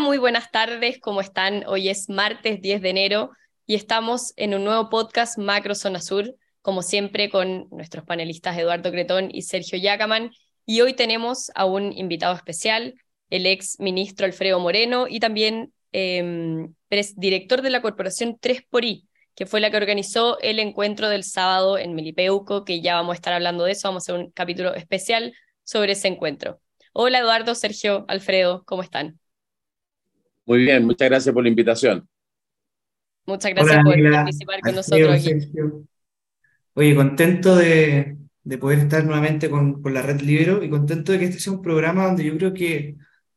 Muy buenas tardes, ¿cómo están? Hoy es martes 10 de enero y estamos en un nuevo podcast Macro Zona Sur, como siempre con nuestros panelistas Eduardo Cretón y Sergio Yacaman. Y hoy tenemos a un invitado especial, el ex ministro Alfredo Moreno y también eh, director de la corporación 3 por I, que fue la que organizó el encuentro del sábado en Melipeuco, que ya vamos a estar hablando de eso, vamos a hacer un capítulo especial sobre ese encuentro. Hola Eduardo, Sergio, Alfredo, ¿cómo están? Muy bien, muchas gracias por la invitación. Muchas gracias por participar con nosotros aquí. Oye, contento de, de, poder estar nuevamente con, con la Red Libero y contento de que este sea un programa donde yo creo que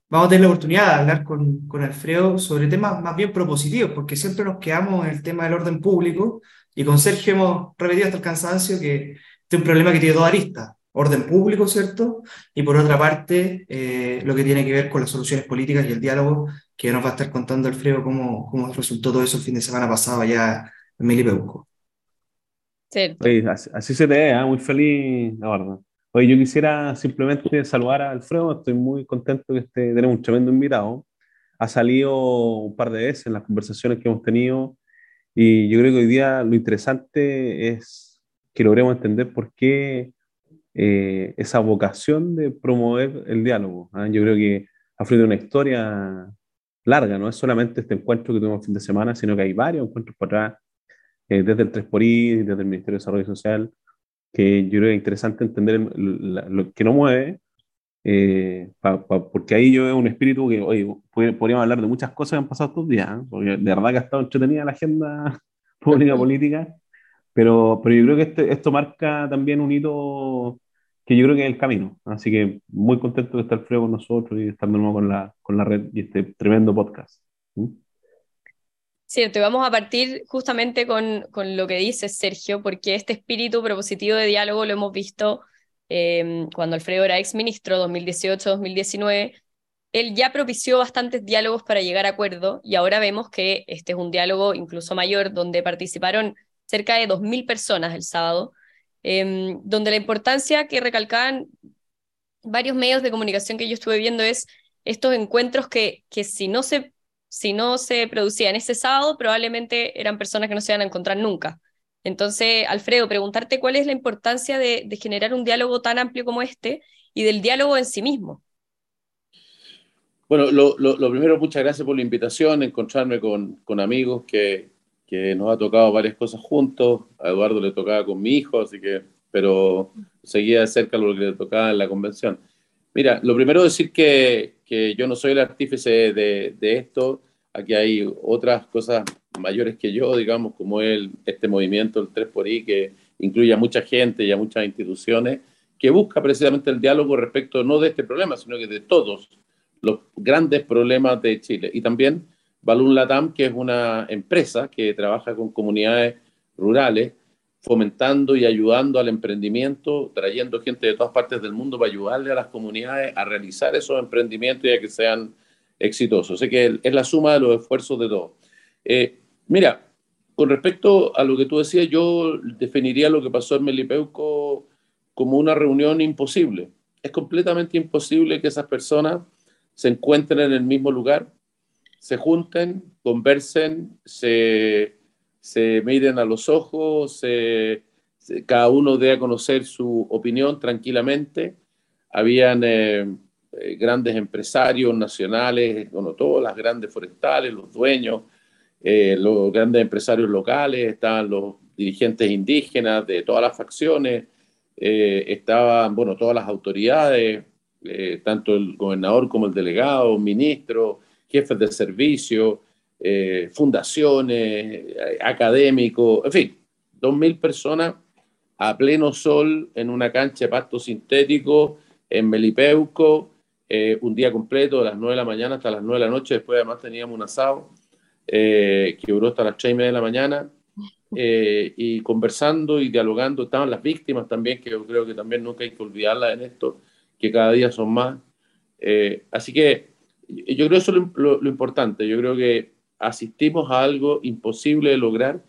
vamos a tener la oportunidad de hablar con, con Alfredo sobre temas más bien propositivos, porque siempre nos quedamos en el tema del orden público y con Sergio hemos repetido hasta el cansancio que este es un problema que tiene dos aristas. Orden público, ¿cierto? Y por otra parte, eh, lo que tiene que ver con las soluciones políticas y el diálogo, que nos va a estar contando Alfredo cómo, cómo resultó todo eso el fin de semana pasado allá en Melipeuco. Sí. así, se te ve, ¿eh? muy feliz, la verdad. Oye, yo quisiera simplemente saludar a Alfredo, estoy muy contento que este, tenemos un tremendo invitado. Ha salido un par de veces en las conversaciones que hemos tenido y yo creo que hoy día lo interesante es que logremos entender por qué eh, esa vocación de promover el diálogo. ¿ah? Yo creo que ha fluido una historia larga, no es solamente este encuentro que tuvimos el fin de semana, sino que hay varios encuentros para atrás, eh, desde el 3xI, desde el Ministerio de Desarrollo Social, que yo creo que es interesante entender lo que no mueve, eh, porque ahí yo veo un espíritu que, oye, podríamos hablar de muchas cosas que han pasado estos días, ¿eh? porque de verdad que ha estado entretenida la agenda pública política, pero, pero yo creo que este, esto marca también un hito que yo creo que es el camino. Así que muy contento de estar frío con nosotros y estar de nuevo con la, con la red y este tremendo podcast. ¿Mm? Cierto, y vamos a partir justamente con, con, lo que dice Sergio, porque este espíritu propositivo de diálogo lo hemos visto eh, cuando Alfredo era ex ministro, 2018-2019. Él ya propició bastantes diálogos para llegar a acuerdo y ahora vemos que este es un diálogo incluso mayor, donde participaron cerca de 2.000 personas el sábado, eh, donde la importancia que recalcaban varios medios de comunicación que yo estuve viendo es estos encuentros que, que si no se si no se producían ese sábado, probablemente eran personas que no se iban a encontrar nunca. Entonces, Alfredo, preguntarte cuál es la importancia de, generar un diálogo tan amplio como este y del diálogo en sí mismo. Bueno, lo, primero, muchas gracias por la invitación, encontrarme con, amigos que, que, nos ha tocado varias cosas juntos. A Eduardo le tocaba con mi hijo, así que, pero seguía de cerca lo que le tocaba en la convención. Mira, lo primero decir que, que yo no soy el artífice de, de, esto, aquí hay otras cosas mayores que yo, digamos, como el, este movimiento, el 3 por I, que incluye a mucha gente y a muchas instituciones, que busca precisamente el diálogo respecto no de este problema, sino que de todos los grandes problemas de Chile. Y también Balloon Latam, que es una empresa que trabaja con comunidades rurales fomentando y ayudando al emprendimiento, trayendo gente de todas partes del mundo para ayudarle a las comunidades a realizar esos emprendimientos y a que sean exitosos. O sea que es la suma de los esfuerzos de todos. Eh, mira, con respecto a lo que tú decías, yo definiría lo que pasó en Melipeuco como una reunión imposible. Es completamente imposible que esas personas se encuentren en el mismo lugar, se junten, conversen, se se miren a los ojos, cada uno dé conocer su opinión tranquilamente. Habían eh, eh, grandes empresarios nacionales, bueno, todas las grandes forestales, los dueños, eh, los grandes empresarios locales, estaban los dirigentes indígenas de todas las facciones, estaban, bueno, todas las autoridades, tanto el gobernador como el delegado, ministros, jefes de servicio, eh, fundaciones, eh, académicos, en fin, 2.000 personas a pleno sol en una cancha de pasto sintético en Melipeuco, eh, un día completo, de las 9 de la mañana hasta las 9 de la noche, después además teníamos un asado que duró hasta las 3 y media de la mañana, y conversando y dialogando, estaban las víctimas también, que yo creo que también nunca hay que olvidarlas en esto, que cada día son más. así que yo creo que eso es lo importante, yo creo que asistimos a algo imposible de lograr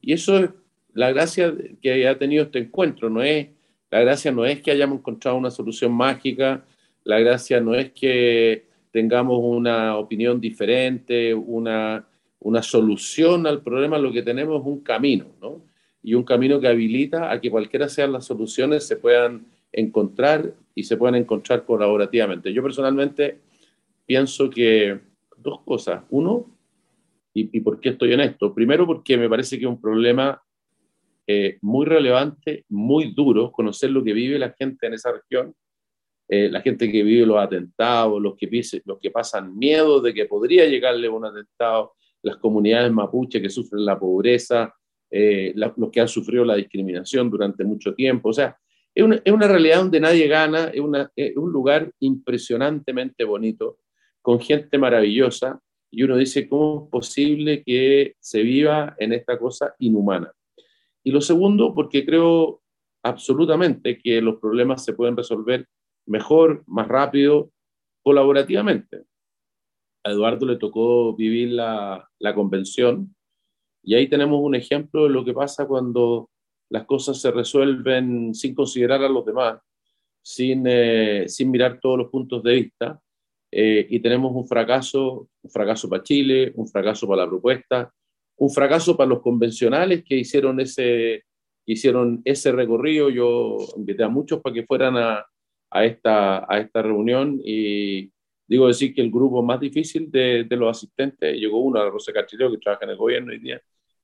y eso es la gracia que ha tenido este encuentro, no es, la gracia no es que hayamos encontrado una solución mágica, la gracia no es que, tengamos una opinión diferente, una, una solución al problema, lo que tenemos es un camino, ¿no? Y un camino que habilita a que cualquiera sean las soluciones se puedan encontrar y se puedan encontrar colaborativamente. Yo personalmente pienso que dos cosas. Uno, y, por qué estoy en esto? Primero porque me parece que es un problema eh, muy relevante, muy duro, conocer lo que vive la gente en esa región, eh, la gente que vive los atentados, los que, los que pasan miedo de que podría llegarle un atentado, las comunidades mapuche que sufren la pobreza, eh, los que han sufrido la discriminación durante mucho tiempo. O sea, es una, es una realidad donde nadie gana, es, una, es un lugar impresionantemente bonito, con gente maravillosa, y uno dice, ¿cómo es posible que se viva en esta cosa inhumana? Y lo segundo, porque creo absolutamente que los problemas se pueden resolver mejor, más rápido, colaborativamente. A Eduardo le tocó vivir la, la convención y ahí tenemos un ejemplo de lo que pasa cuando las cosas se resuelven sin considerar a los demás, sin, eh, sin mirar todos los puntos de vista, eh, y tenemos un fracaso, un fracaso para Chile, un fracaso para la propuesta, un fracaso para los convencionales que hicieron ese, hicieron ese recorrido. Yo invité a muchos para que fueran a, a, esta, a esta reunión y digo decir que el grupo más difícil de, de los asistentes, llegó uno, a Rosa Cachileo, que trabaja en el gobierno hoy día,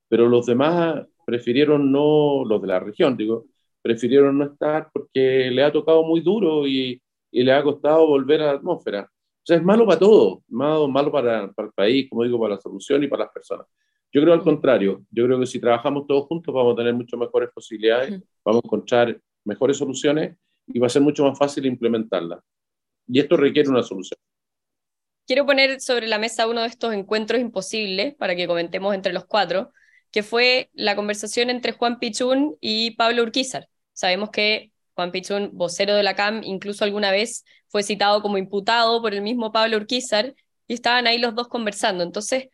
pero los demás prefirieron no, los de la región, digo, prefirieron no estar porque le ha tocado muy duro y, y le ha costado volver a la atmósfera. O sea, es malo para todo, malo, malo para, para, el país, como digo, para la solución y para las personas. Yo creo al contrario, yo creo que si trabajamos todos juntos vamos a tener mucho mejores posibilidades, vamos a encontrar mejores soluciones y va a ser mucho más fácil implementarlas. Y esto requiere una solución. Quiero poner sobre la mesa uno de estos encuentros imposibles para que comentemos entre los cuatro, que fue la conversación entre Juan Pichún y Pablo Urquizar. Sabemos que Juan Pichún, vocero de la CAM, incluso alguna vez fue citado como imputado por el mismo Pablo Urquizar y estaban ahí los dos conversando. Entonces,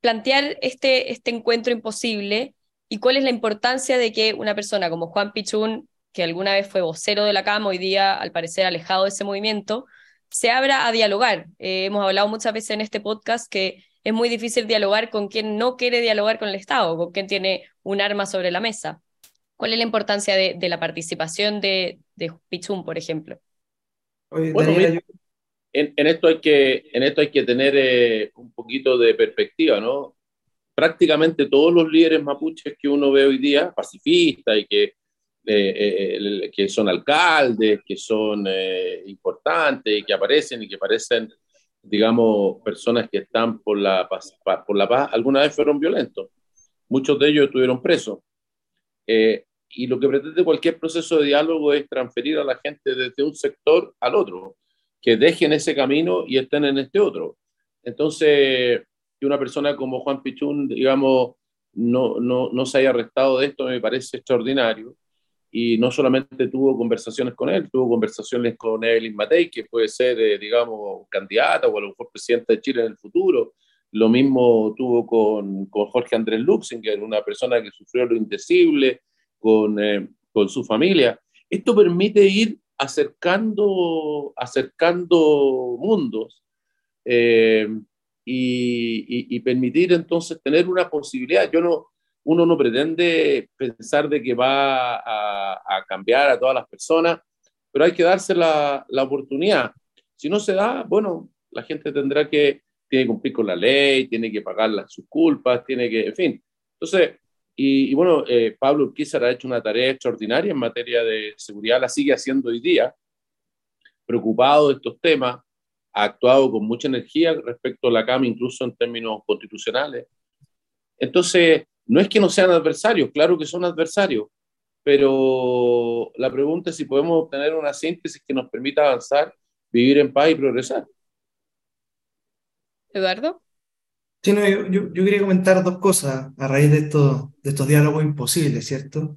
plantear este, este encuentro imposible y cuál es la importancia de que una persona como Juan Pichún, que alguna vez fue vocero de la CAM, hoy día al parecer alejado de ese movimiento, se abra a dialogar. Eh, hemos hablado muchas veces en este podcast que es muy difícil dialogar con quien no quiere dialogar con el Estado, con quien tiene un arma sobre la mesa. ¿Cuál es la importancia de, la participación de, de por ejemplo? en, esto hay que, en esto hay que tener eh, un poquito de perspectiva, ¿no? Prácticamente todos los líderes mapuches que uno ve hoy día, pacifistas y que, eh, eh, que son alcaldes, que son importantes y que aparecen y que parecen, digamos, personas que están por la, paz, por la paz, alguna vez fueron violentos. Muchos de ellos estuvieron presos y lo que pretende cualquier proceso de diálogo es transferir a la gente desde un sector al otro, que dejen ese camino y estén en este otro. Entonces, que una persona como Juan Pichún, digamos, no, no, no se haya arrestado de esto me parece extraordinario. Y no solamente tuvo conversaciones con él, tuvo conversaciones con Evelyn Matei, que puede ser, eh, digamos, candidata o a lo mejor presidenta de Chile en el futuro. Lo mismo tuvo con, con Jorge Andrés Luxinger, una persona que sufrió lo indecible, con, eh, con su familia. Esto permite ir acercando, acercando mundos eh, y, permitir entonces tener una posibilidad. Yo no, uno no pretende pensar de que va a, a cambiar a todas las personas, pero hay que darse la, la, oportunidad. Si no se da, bueno, la gente tendrá que, tiene que cumplir con la ley, tiene que pagar las, sus culpas, tiene que, en fin. Entonces, y, bueno, eh, Pablo Urquizar ha hecho una tarea extraordinaria en materia de seguridad, la sigue haciendo hoy día, preocupado de estos temas, ha actuado con mucha energía respecto a la CAM, incluso en términos constitucionales. Entonces, no es que no sean adversarios, claro que son adversarios, pero la pregunta es si podemos obtener una síntesis que nos permita avanzar, vivir en paz y progresar. Eduardo. Sí, no, yo, yo, quería comentar dos cosas a raíz de estos, de estos diálogos imposibles, ¿cierto?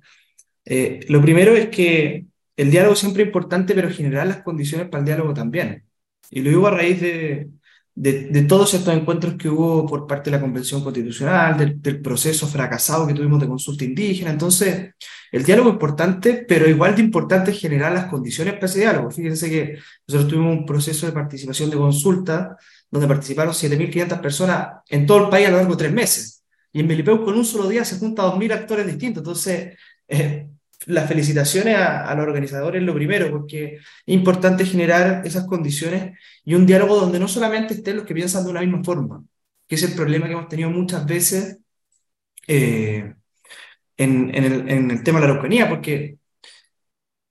Eh, lo primero es que el diálogo siempre es importante, pero generar las condiciones para el diálogo también. Y lo digo a raíz de, de, todos estos encuentros que hubo por parte de la Convención Constitucional, del, proceso fracasado que tuvimos de consulta indígena. Entonces, el diálogo es importante, pero igual de importante es generar las condiciones para ese diálogo. Fíjense que nosotros tuvimos un proceso de participación de consulta donde participaron 7.500 personas en todo el país a lo largo de tres meses. Y en Melipeu con un solo día se juntan 2.000 actores distintos. Entonces, eh, las felicitaciones a, los organizadores, lo primero, porque es importante generar esas condiciones y un diálogo donde no solamente estén los que piensan de una misma forma, que es el problema que hemos tenido muchas veces eh, en, el, tema de la Araucanía, porque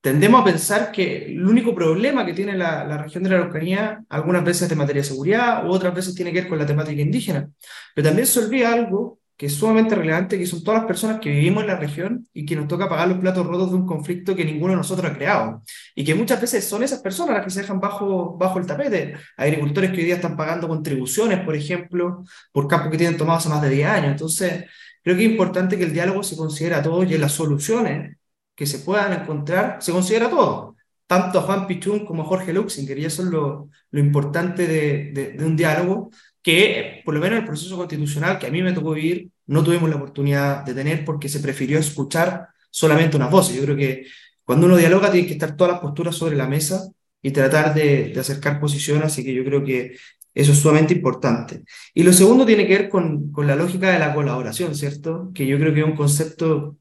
tendemos a pensar que el único problema que tiene la, región de la Araucanía algunas veces es de materia de seguridad otras veces tiene que ver con la temática indígena, pero también se olvida algo que es sumamente relevante, que son todas las personas que vivimos en la región y que nos toca pagar los platos rotos de un conflicto que ninguno de nosotros ha creado. Y que muchas veces son esas personas las que se dejan bajo, bajo el tapete. Agricultores que hoy día están pagando contribuciones, por ejemplo, por campos que tienen tomados hace más de 10 años. Entonces, creo que es importante que el diálogo se considere a todos y en las soluciones que se puedan encontrar se considera a todos. Tanto a Juan Pichún como a Jorge Luxinger, y eso es lo, lo importante de, de, un diálogo, que por lo menos el proceso constitucional que a mí me tocó vivir, no tuvimos la oportunidad de tener porque se prefirió escuchar solamente una voces. Yo creo que cuando uno dialoga tiene que estar todas las posturas sobre la mesa y tratar de, de acercar posiciones, así que yo creo que eso es sumamente importante. Y lo segundo tiene que ver con, con la lógica de la colaboración, ¿cierto? Que yo creo que es un concepto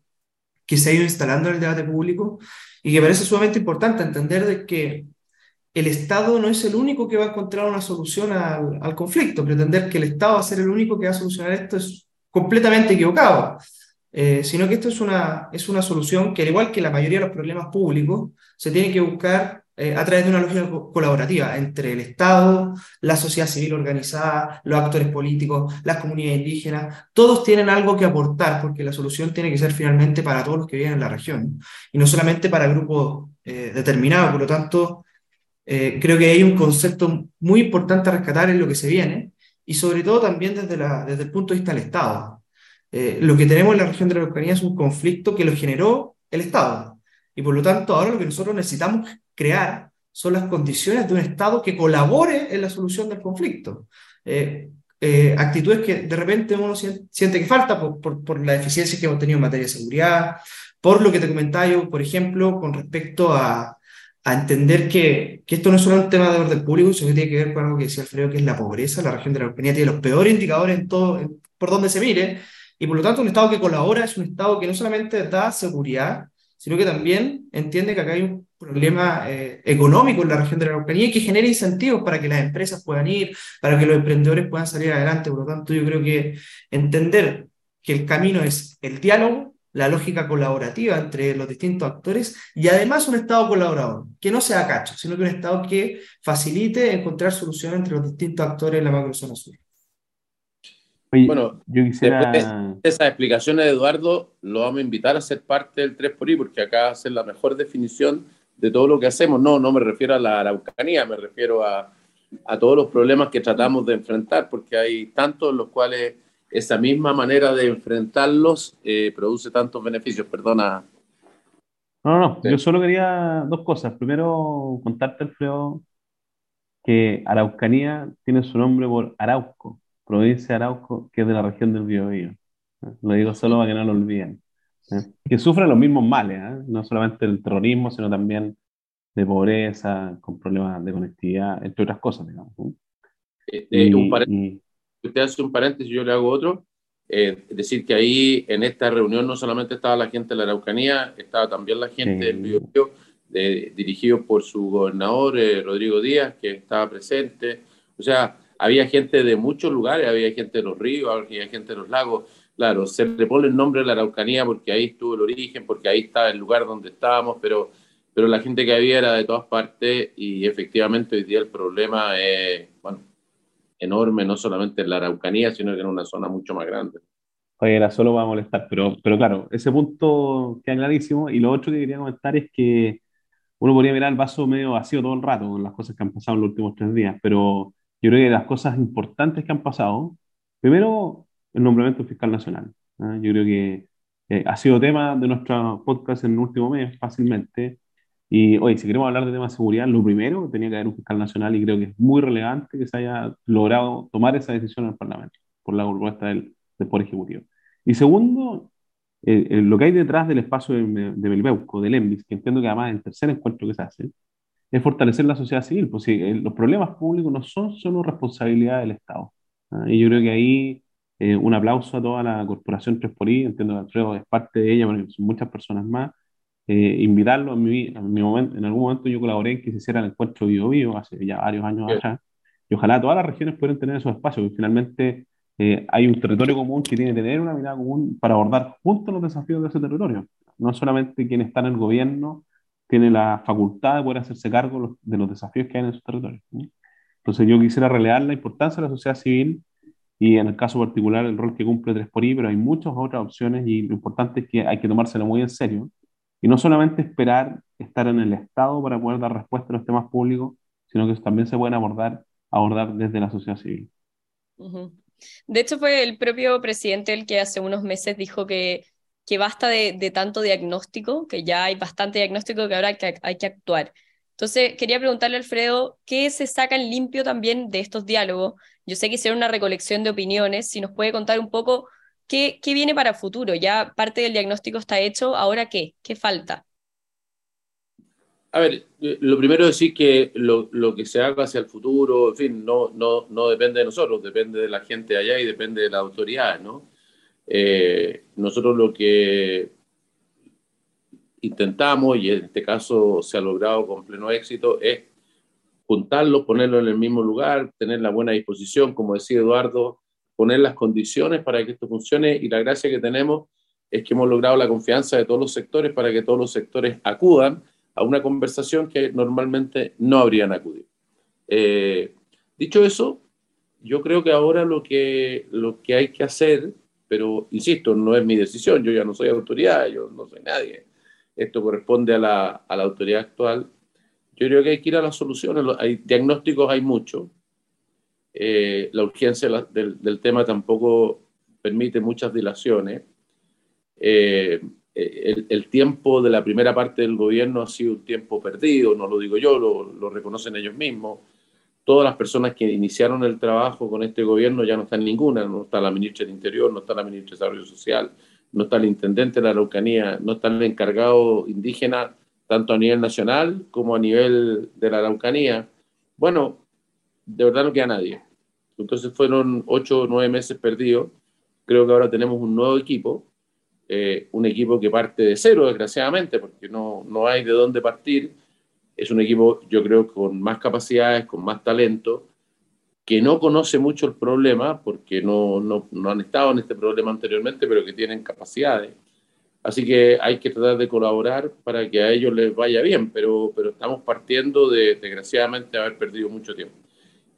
que se ha ido instalando en el debate público y que parece sumamente importante entender de que el Estado no es el único que va a encontrar una solución al, conflicto. Pretender que el Estado va a ser el único que va a solucionar esto es completamente equivocado. Eh, sino que esto es una, es una solución que, al igual que la mayoría de los problemas públicos, se tiene que buscar eh, a través de una lógica colaborativa entre el Estado, la sociedad civil organizada, los actores políticos, las comunidades indígenas. Todos tienen algo que aportar porque la solución tiene que ser finalmente para todos los que viven en la región y no solamente para grupos eh, determinados. Por lo tanto, eh, creo que hay un concepto muy importante a rescatar en lo que se viene y sobre todo también desde, la, desde el punto de vista del Estado. Eh, lo que tenemos en la región de la Araucanía es un conflicto que lo generó el Estado y por lo tanto ahora lo que nosotros necesitamos crear son las condiciones de un Estado que colabore en la solución del conflicto. Eh, actitudes que de repente uno siente que falta por, por, por la deficiencia que hemos tenido en materia de seguridad, por lo que te comentaba yo, por ejemplo, con respecto a, a entender que, que, esto no es solo un tema de orden público, sino que tiene que ver con algo que decía Alfredo, que es la pobreza. La región de la Araucanía tiene los peores indicadores en todo, por donde se mire, y por lo tanto un Estado que colabora es un Estado que no solamente da seguridad, sino que también entiende que acá hay un problema eh, económico en la región de la Araucanía y que genera incentivos para que las empresas puedan ir, para que los emprendedores puedan salir adelante. Por lo tanto, yo creo que entender que el camino es el diálogo, la lógica colaborativa entre los distintos actores y además un Estado colaborador, que no sea cacho, sino que un Estado que facilite encontrar soluciones entre los distintos actores en la macrozona sur. Bueno, yo quisiera... después de esas explicaciones de Eduardo, lo vamos a invitar a ser parte del 3 por I, porque acá hace la mejor definición de todo lo que hacemos. No, no me refiero a la Araucanía, me refiero a, a todos los problemas que tratamos de enfrentar, porque hay tantos en los cuales esa misma manera de enfrentarlos eh, produce tantos beneficios. Perdona. No, no, yo solo quería dos cosas. Primero, contarte, Alfredo, que Araucanía tiene su nombre por Arauco, provincia de Arauco, que es de la región del Biobío. Lo digo solo para que no lo olviden. Que sufre los mismos males, ¿eh? no solamente el terrorismo, sino también de pobreza, con problemas de conectividad, entre otras cosas, digamos. Eh, y, usted hace un paréntesis, yo le hago otro. Eh, es decir, que ahí en esta reunión no solamente estaba la gente de la Araucanía, estaba también la gente del Biobío, dirigido por su gobernador, eh, Rodrigo Díaz, que estaba presente. O sea, había gente de muchos lugares, había gente de los ríos, había gente de los lagos. Claro, se le pone el nombre de la Araucanía porque ahí estuvo el origen, porque ahí está el lugar donde estábamos, pero, pero la gente que había era de todas partes y efectivamente hoy día el problema es, bueno, enorme, no solamente en la Araucanía, sino que en una zona mucho más grande. Oye, era solo va a molestar, pero, pero claro, ese punto queda clarísimo. Y lo otro que quería comentar es que uno podría mirar el vaso medio vacío todo el rato con las cosas que han pasado en los últimos tres días, pero yo creo que las cosas importantes que han pasado, primero, el nombramiento fiscal nacional. Yo creo que ha sido tema de nuestro podcast en el último mes, fácilmente, Y hoy, si queremos hablar de temas de seguridad, lo primero tenía que haber un fiscal nacional y creo que es muy relevante que se haya logrado tomar esa decisión en el Parlamento por la propuesta del, del Poder Ejecutivo. Y segundo, eh, eh, lo que hay detrás del espacio de, de Belbeuco, del ENVIS, que entiendo que además es el tercer encuentro que se hace, es fortalecer la sociedad civil. Pues sí, eh, los problemas públicos no son solo responsabilidad del Estado. ¿ah? Y yo creo que ahí un aplauso a toda la corporación 3 por I, entiendo que Alfredo es parte de ella, pero son muchas personas más. invitarlo a mi, a mi momento, en algún momento yo colaboré en que se hiciera el encuentro Vivo Vivo hace ya varios años atrás, y ojalá todas las regiones puedan tener esos espacios, porque finalmente eh, hay un territorio común que tiene que tener una mirada común para abordar juntos los desafíos de ese territorio. No solamente quien está en el gobierno tiene la facultad de poder hacerse cargo de los desafíos que hay en su territorio. Entonces yo quisiera relevar la importancia de la sociedad civil y en el caso particular el rol que cumple 3 por I, pero hay muchas otras opciones y lo importante es que hay que tomárselo muy en serio y no solamente esperar estar en el Estado para poder dar respuesta a los temas públicos, sino que también se pueden abordar, abordar desde la sociedad civil. De hecho, fue el propio presidente el que hace unos meses dijo que, que basta de, tanto diagnóstico, que ya hay bastante diagnóstico que ahora hay que, hay que actuar. Entonces, quería preguntarle Alfredo, ¿qué se saca en limpio también de estos diálogos? Yo sé que hicieron una recolección de opiniones, si nos puede contar un poco qué, qué viene para futuro. Ya parte del diagnóstico está hecho, ¿ahora qué? ¿Qué falta? A ver, lo primero es decir que lo, lo, que se haga hacia el futuro, en fin, no, no, no depende de nosotros, depende de la gente allá y depende de la autoridad, ¿no? Eh, nosotros lo que intentamos, y en este caso se ha logrado con pleno éxito, es juntarlos, ponerlos en el mismo lugar, tener la buena disposición, como decía Eduardo, poner las condiciones para que esto funcione y la gracia que tenemos es que hemos logrado la confianza de todos los sectores para que todos los sectores acudan a una conversación que normalmente no habrían acudido. Eh, dicho eso, yo creo que ahora lo que, lo que hay que hacer, pero insisto, no es mi decisión, yo ya no soy autoridad, yo no soy nadie, esto corresponde a la, a la autoridad actual, yo creo que hay que ir a las soluciones, hay diagnósticos, hay mucho, eh, la urgencia del, del, tema tampoco permite muchas dilaciones. Eh, eh, el, tiempo de la primera parte del gobierno ha sido un tiempo perdido, no lo digo yo, lo, reconocen ellos mismos. Todas las personas que iniciaron el trabajo con este gobierno ya no están ninguna, no está la ministra del Interior, no está la ministra de Desarrollo Social, no está el intendente de la Araucanía, no está el encargado indígena, tanto a nivel nacional como a nivel de la Araucanía. Bueno, de verdad no queda nadie. Entonces fueron ocho o nueve meses perdidos. Creo que ahora tenemos un nuevo equipo eh, un equipo que parte de cero, desgraciadamente, porque no, no hay de dónde partir. Es un equipo, yo creo, con más capacidades, con más talento, que no conoce mucho el problema, porque no, no, no han estado en este problema anteriormente, pero que tienen capacidades. Así que hay que tratar de colaborar para que a ellos les vaya bien, pero, pero estamos partiendo de, desgraciadamente, haber perdido mucho tiempo.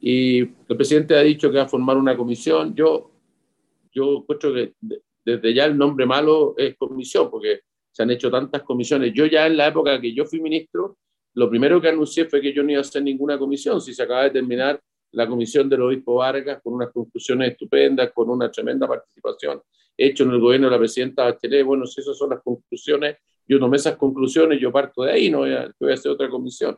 Y el presidente ha dicho que va a formar una comisión. Yo, yo que desde ya el nombre malo es comisión, porque se han hecho tantas comisiones. Yo ya en la época que yo fui ministro, lo primero que anuncié fue que yo no iba a hacer ninguna comisión. Si se acaba de terminar la comisión del obispo Vargas con unas conclusiones estupendas, con una tremenda participación hecho en el gobierno de la presidenta Bachelet, bueno, si esas son las conclusiones, yo tomé esas conclusiones, yo parto de ahí, no voy a, voy a hacer otra comisión.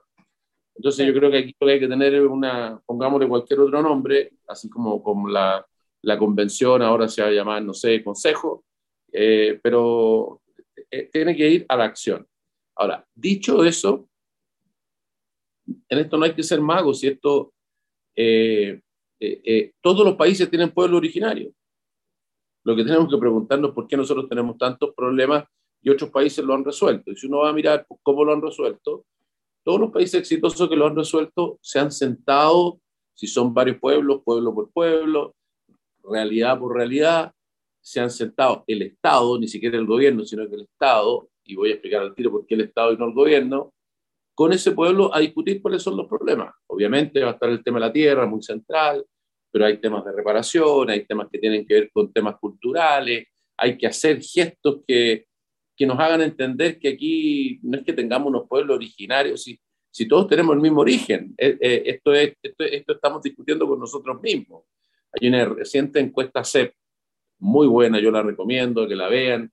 Entonces yo creo que aquí hay que tener una, pongámosle cualquier otro nombre, así como, como la, la convención ahora se va a llamar, no sé, consejo, eh, pero eh, tiene que ir a la acción. Ahora, dicho eso, en esto no hay que ser magos, y esto, eh, todos los países tienen pueblo originario. Lo que tenemos que preguntarnos es por qué nosotros tenemos tantos problemas y otros países lo han resuelto. Y si uno va a mirar cómo lo han resuelto, todos los países exitosos que lo han resuelto se han sentado, si son varios pueblos, pueblo por pueblo, realidad por realidad, se han sentado el Estado, ni siquiera el gobierno, sino que el Estado, y voy a explicar al tiro por qué el Estado y no el gobierno, con ese pueblo a discutir cuáles son los problemas. Obviamente va a estar el tema de la tierra, muy central, pero hay temas de reparación, hay temas que tienen que ver con temas culturales, hay que hacer gestos que, que nos hagan entender que aquí no es que tengamos unos pueblos originarios, si, si todos tenemos el mismo origen, eh, eh, esto, es, esto, esto estamos discutiendo con nosotros mismos. Hay una reciente encuesta CEP, muy buena, yo la recomiendo que la vean,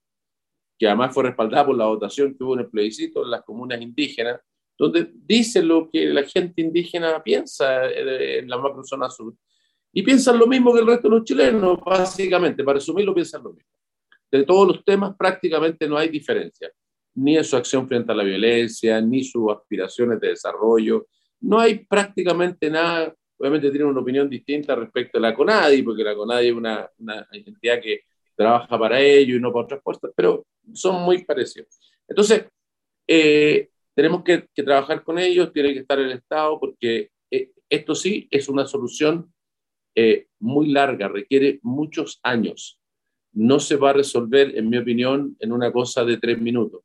que además fue respaldada por la votación que hubo en el plebiscito en las comunas indígenas, donde dice lo que la gente indígena piensa en la macrozona sur. Y piensan lo mismo que el resto de los chilenos, básicamente, para resumirlo, piensan lo mismo. De todos los temas prácticamente no hay diferencia, ni en su acción frente a la violencia, ni sus aspiraciones de desarrollo. No hay prácticamente nada, obviamente tienen una opinión distinta respecto a la CONADI, porque la CONADI es una, una entidad que trabaja para ello y no para otras cosas, pero son muy parecidos. Entonces, eh, tenemos que, trabajar con ellos, tiene que estar el Estado, porque eh, esto sí es una solución eh, muy larga, requiere muchos años. No se va a resolver, en mi opinión, en una cosa de tres minutos.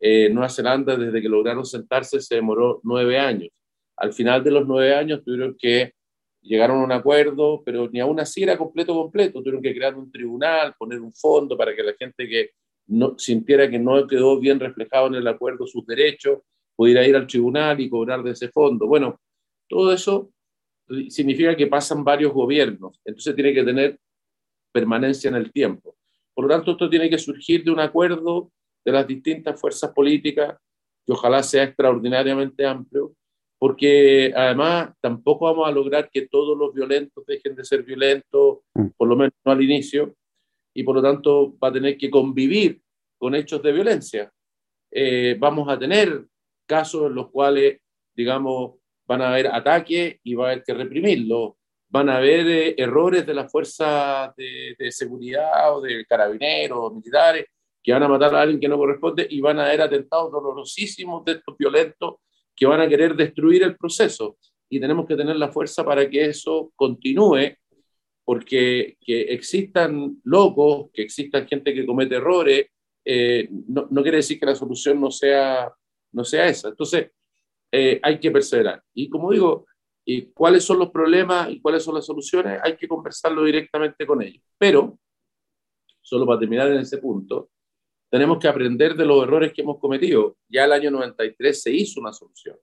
Nueva Zelanda, desde que lograron sentarse, se demoró nueve años. Al final de los nueve años tuvieron que llegaron a un acuerdo, pero ni aún así era completo, completo. Tuvieron que crear un tribunal, poner un fondo para que la gente que no sintiera que no quedó bien reflejado en el acuerdo sus derechos, pudiera ir al tribunal y cobrar de ese fondo. Bueno, todo eso significa que pasan varios gobiernos, entonces tiene que tener permanencia en el tiempo. Por lo tanto, esto tiene que surgir de un acuerdo de las distintas fuerzas políticas, que ojalá sea extraordinariamente amplio, porque además tampoco vamos a lograr que todos los violentos dejen de ser violentos, mm. por lo menos no al inicio, y por lo tanto va a tener que convivir con hechos de violencia. Eh, vamos a tener casos en los cuales, digamos, van a haber ataques y va a haber que reprimirlos. Van a haber eh, errores de las fuerzas de, de, seguridad o de carabineros o militares que van a matar a alguien que no corresponde y van a haber atentados dolorosísimos de estos violentos que van a querer destruir el proceso. Y tenemos que tener la fuerza para que eso continúe, porque que existan locos, que existan gente que comete errores, eh, no, no, quiere decir que la solución no sea, no sea esa. Entonces, eh, hay que perseverar. Y como digo, y cuáles son los problemas y cuáles son las soluciones, hay que conversarlo directamente con ellos. Pero, solo para terminar en ese punto, tenemos que aprender de los errores que hemos cometido. Ya el año 93 se hizo una solución,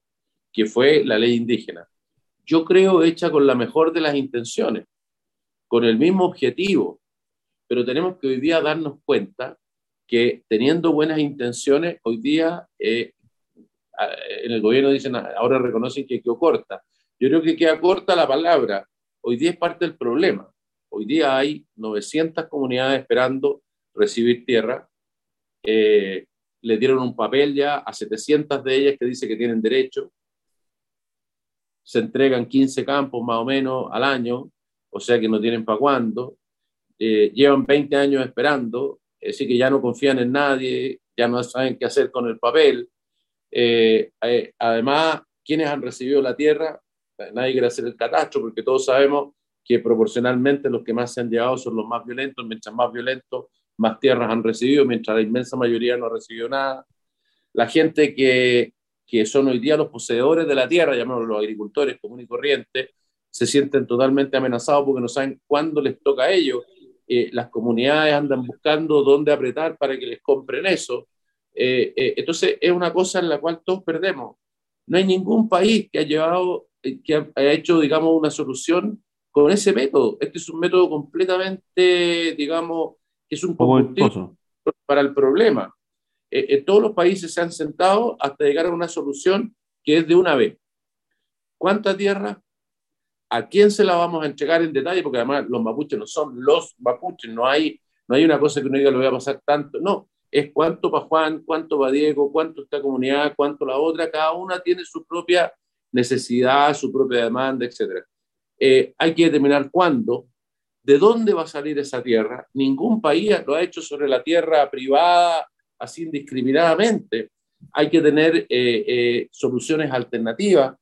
que fue la ley indígena. Yo creo hecha con la mejor de las intenciones, con el mismo objetivo, pero tenemos que hoy día darnos cuenta que teniendo buenas intenciones, hoy día eh, en el gobierno dicen, ahora reconocen que quedó corta. Yo creo que queda corta la palabra. Hoy día es parte del problema. Hoy día hay 900 comunidades esperando recibir tierra eh, le dieron un papel ya a 700 de ellas que dice que tienen derecho. Se entregan 15 campos más o menos al año, o sea que no tienen para cuándo. Eh, llevan 20 años esperando, así que ya no confían en nadie, ya no saben qué hacer con el papel. Eh, además, quienes han recibido la tierra, nadie quiere hacer el catastro porque todos sabemos que proporcionalmente los que más se han llevado son los más violentos, mientras más violentos, más tierras han recibido, mientras la inmensa mayoría no ha recibido nada. La gente que, que son hoy día los poseedores de la tierra, llamémoslo los agricultores comunes y corrientes, se sienten totalmente amenazados porque no saben cuándo les toca a ellos. Eh, las comunidades andan buscando dónde apretar para que les compren eso. Eh, eh, entonces es una cosa en la cual todos perdemos. No hay ningún país que ha llevado, que ha, hecho, digamos, una solución con ese método. Este es un método completamente, digamos, que es un poco para el problema. Eh, eh, todos los países se han sentado hasta llegar a una solución que es de una vez. ¿Cuánta tierra? ¿A quién se la vamos a entregar en detalle? Porque además los mapuches no son los mapuches, no hay, no hay una cosa que uno diga lo voy a pasar tanto, no, es cuánto para Juan, cuánto para Diego, cuánto esta comunidad, cuánto la otra, cada una tiene su propia necesidad, su propia demanda, etc. Eh, hay que determinar cuándo, ¿De dónde va a salir esa tierra? Ningún país lo ha hecho sobre la tierra privada así indiscriminadamente. Hay que tener eh, eh, soluciones alternativas.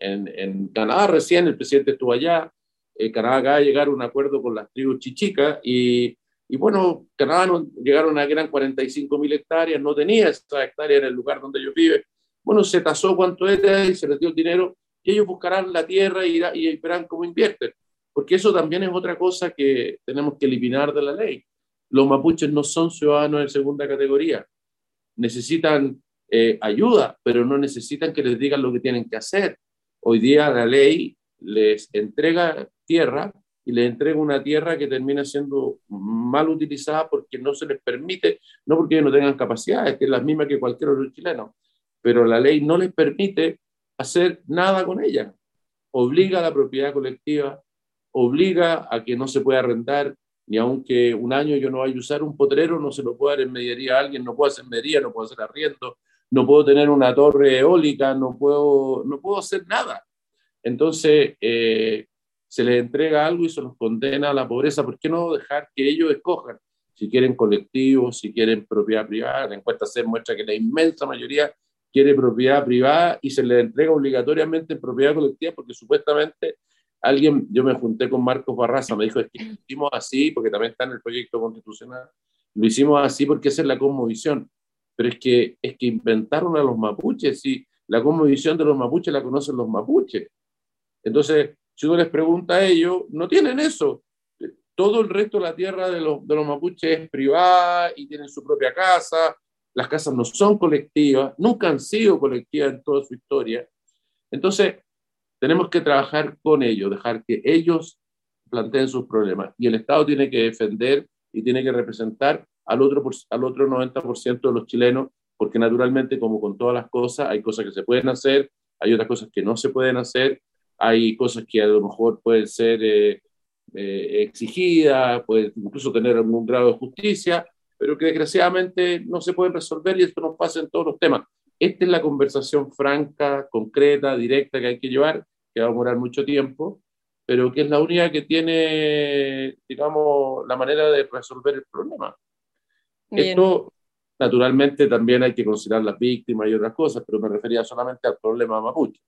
En, Canadá recién el presidente estuvo allá. Eh, Canadá acaba de llegar a un acuerdo con las tribus chichicas y, y bueno, Canadá no, llegaron a que eran 45 mil hectáreas, no tenía esas hectáreas en el lugar donde ellos viven. Bueno, se tasó cuánto era y se les dio el dinero y ellos buscarán la tierra y, y verán cómo invierten porque eso también es otra cosa que tenemos que eliminar de la ley. Los mapuches no son ciudadanos de segunda categoría, necesitan eh, ayuda, pero no necesitan que les digan lo que tienen que hacer. Hoy día la ley les entrega tierra y les entrega una tierra que termina siendo mal utilizada porque no se les permite, no porque no tengan capacidades, que es la misma que cualquier otro chileno, pero la ley no les permite hacer nada con ella. Obliga a la propiedad colectiva, obliga a que no se pueda arrendar, ni aunque un año yo no vaya a usar un potrero, no se lo puedo dar en mediaría a alguien, no puedo hacer mediaría, no puedo hacer arriendo, no puedo tener una torre eólica, no puedo, no puedo hacer nada. Entonces, eh, se les entrega algo y se los condena a la pobreza. ¿Por qué no dejar que ellos escojan? Si quieren colectivos, si quieren propiedad privada. La encuesta se muestra que la inmensa mayoría quiere propiedad privada y se les entrega obligatoriamente en propiedad colectiva porque supuestamente alguien, yo me junté con Marcos Barraza, me dijo, es que lo hicimos así porque también está en el proyecto constitucional. Lo hicimos así porque esa es la cosmovisión pero es que, es que inventaron a los mapuches y la cosmovisión de los mapuches la conocen los mapuches. Entonces, si uno les pregunta a ellos, no tienen eso. Todo el resto de la tierra de los, de los mapuches es privada y tienen su propia casa. Las casas no son colectivas, nunca han sido colectivas en toda su historia. Entonces, tenemos que trabajar con ellos, dejar que ellos planteen sus problemas. Y el Estado tiene que defender y tiene que representar al otro, al otro 90% de los chilenos, porque naturalmente, como con todas las cosas, hay cosas que se pueden hacer, hay otras cosas que no se pueden hacer, hay cosas que a lo mejor pueden ser eh, eh, exigidas, pueden incluso tener algún grado de justicia, pero que desgraciadamente no se pueden resolver y esto nos pasa en todos los temas. Esta es la conversación franca, concreta, directa que hay que llevar, que va a demorar mucho tiempo, pero que es la única que tiene, digamos, la manera de resolver el problema. Esto, naturalmente, también hay que considerar las víctimas y otras cosas, pero me refería solamente al problema mapuche.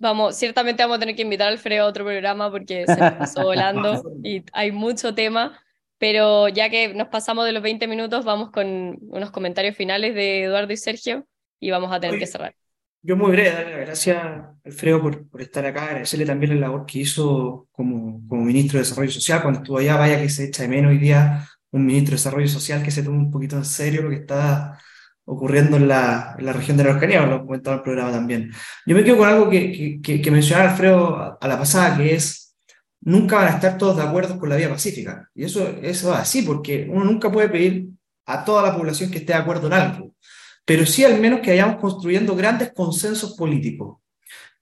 Vamos, ciertamente vamos a tener que invitar al Alfredo a otro programa porque se nos pasó volando y hay mucho tema, pero ya que nos pasamos de los 20 minutos, vamos con unos comentarios finales de Eduardo y Sergio y vamos a tener que cerrar. Yo muy breve, darle las gracias Alfredo por, por, estar acá, agradecerle también la labor que hizo como, como ministro de Desarrollo Social cuando estuvo allá, vaya que se echa de menos hoy día un ministro de Desarrollo Social que se tome un poquito en serio lo que está ocurriendo en la, en la región de la Araucanía, lo comentaba el programa también. Yo me quedo con algo que, que, que mencionaba Alfredo a, la pasada, que es, nunca van a estar todos de acuerdo con la vía pacífica. Y eso, eso es así, porque uno nunca puede pedir a toda la población que esté de acuerdo en algo, pero sí al menos que vayamos construyendo grandes consensos políticos.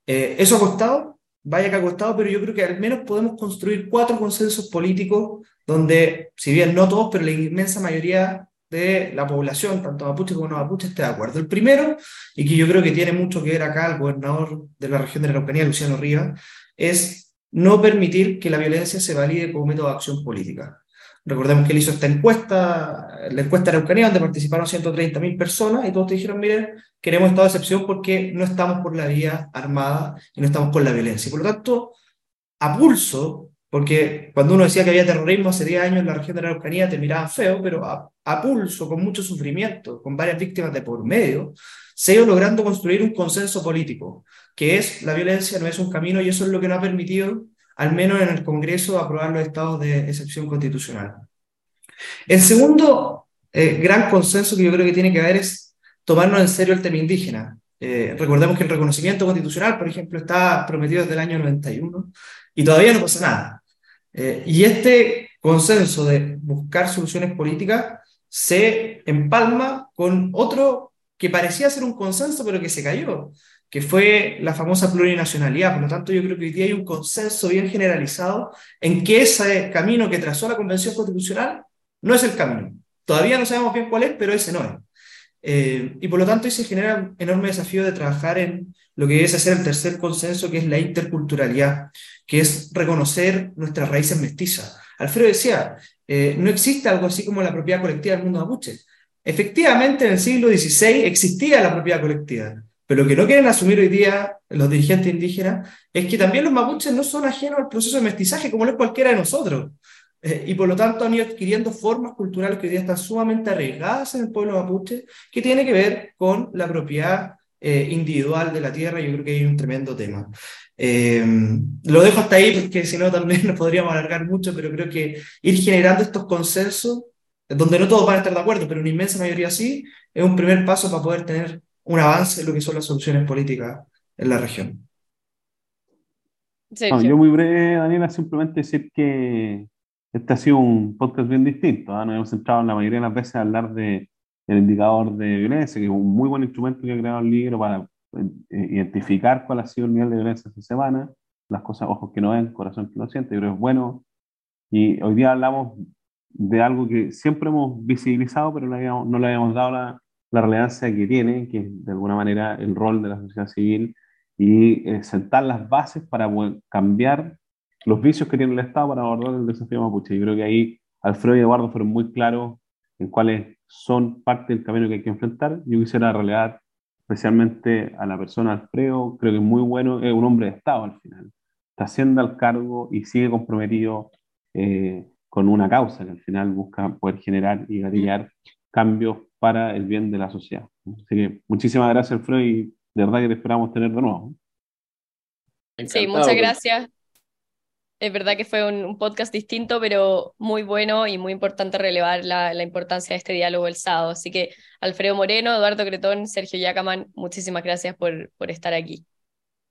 Eh, eso ha costado, vaya que ha costado, pero yo creo que al menos podemos construir cuatro consensos políticos donde, si bien no todos, pero la inmensa mayoría de la población, tanto mapuche como no mapuche, esté de acuerdo. El primero, y que yo creo que tiene mucho que ver acá el gobernador de la región de la Araucanía, Luciano Rivas, es no permitir que la violencia se valide como método de acción política. Recordemos que él hizo esta encuesta, la encuesta Araucanía, donde participaron 130.000 personas y todos te dijeron, miren, queremos estado excepción porque no estamos por la vía armada y no estamos con la violencia. Por lo tanto, a pulso, porque cuando uno decía que había terrorismo hace 10 años en la región de la Araucanía te miraban feo, pero a, pulso, con mucho sufrimiento, con varias víctimas de por medio, se ha ido logrando construir un consenso político, que es la violencia no es un camino y eso es lo que nos ha permitido, al menos en el Congreso, aprobar los estados de excepción constitucional. El segundo eh, gran consenso que yo creo que tiene que haber es tomarnos en serio el tema indígena. Eh, recordemos que el reconocimiento constitucional, por ejemplo, está prometido desde el año 91 y todavía no pasa nada. Eh, y este consenso de buscar soluciones políticas se empalma con otro que parecía ser un consenso, pero que se cayó, que fue la famosa plurinacionalidad. Por lo tanto, yo creo que hoy día hay un consenso bien generalizado en que ese camino que trazó la Convención Constitucional no es el camino. Todavía no sabemos bien cuál es, pero ese no es. Eh, y por lo tanto, ahí se genera un enorme desafío de trabajar en lo que es hacer el tercer consenso, que es la interculturalidad, que es reconocer nuestras raíces mestizas. Alfredo decía, eh, no existe algo así como la propiedad colectiva del mundo mapuche. Efectivamente, en el siglo XVI existía la propiedad colectiva, pero lo que no quieren asumir hoy día los dirigentes indígenas es que también los mapuches no son ajenos al proceso de mestizaje como lo es cualquiera de nosotros. Eh, y por lo tanto han ido adquiriendo formas culturales que hoy día están sumamente arriesgadas en el pueblo mapuche, que tiene que ver con la propiedad eh, individual de la tierra. Yo creo que hay un tremendo tema. Eh, lo dejo hasta ahí porque si no también nos podríamos alargar mucho, pero creo que ir generando estos consensos, donde no todos van a estar de acuerdo, pero una inmensa mayoría sí, es un primer paso para poder tener un avance en lo que son las soluciones políticas en la región. yo muy breve, Daniela, simplemente decir que este ha sido un podcast bien distinto. ¿ah? Nos hemos centrado en la mayoría de las veces a hablar de el indicador de violencia, que es un muy buen instrumento que ha creado el libro para eh, identificar cuál ha sido el nivel de violencia esta semana, las cosas, ojos que no ven, corazón que no siente, yo creo que es bueno. Y hoy día hablamos de algo que siempre hemos visibilizado, pero no, no le habíamos dado la, la, relevancia que tiene, que es de alguna manera el rol de la sociedad civil y eh, sentar las bases para cambiar los vicios que tiene el Estado para abordar el desafío mapuche. Yo creo que ahí Alfredo y Eduardo fueron muy claros en cuáles son parte del camino que hay que enfrentar. Yo quisiera relevar especialmente a la persona Alfredo, creo que es muy bueno, es un hombre de Estado al final. Está haciendo el cargo y sigue comprometido eh, con una causa que al final busca poder generar y gatillar cambios para el bien de la sociedad. Así que muchísimas gracias, Alfredo, y de verdad que te esperamos tener de nuevo. Sí, muchas gracias. Es verdad que fue un, podcast distinto, pero muy bueno y muy importante relevar la, la, importancia de este diálogo el sábado. Así que Alfredo Moreno, Eduardo Cretón, Sergio Yacaman, muchísimas gracias por, por estar aquí.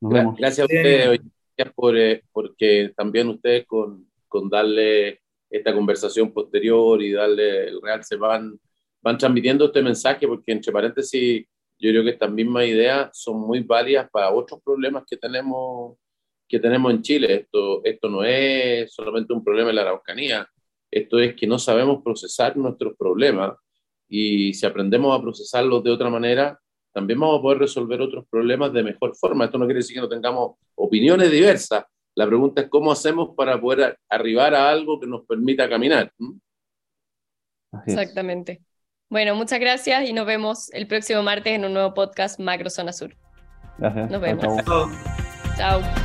Gracias a ustedes, gracias por, eh, porque también ustedes con, con, darle esta conversación posterior y darle el real se van, van transmitiendo este mensaje, porque entre paréntesis, yo creo que estas mismas ideas son muy válidas para otros problemas que tenemos que tenemos en Chile. Esto, esto no es solamente un problema de la Araucanía, esto es que no sabemos procesar nuestros problemas y si aprendemos a procesarlos de otra manera, también vamos a poder resolver otros problemas de mejor forma. Esto no quiere decir que no tengamos opiniones diversas. La pregunta es cómo hacemos para poder arribar a algo que nos permita caminar. Exactamente. Bueno, muchas gracias y nos vemos el próximo martes en un nuevo podcast Macro Zona Sur. Gracias. Nos vemos. Chao.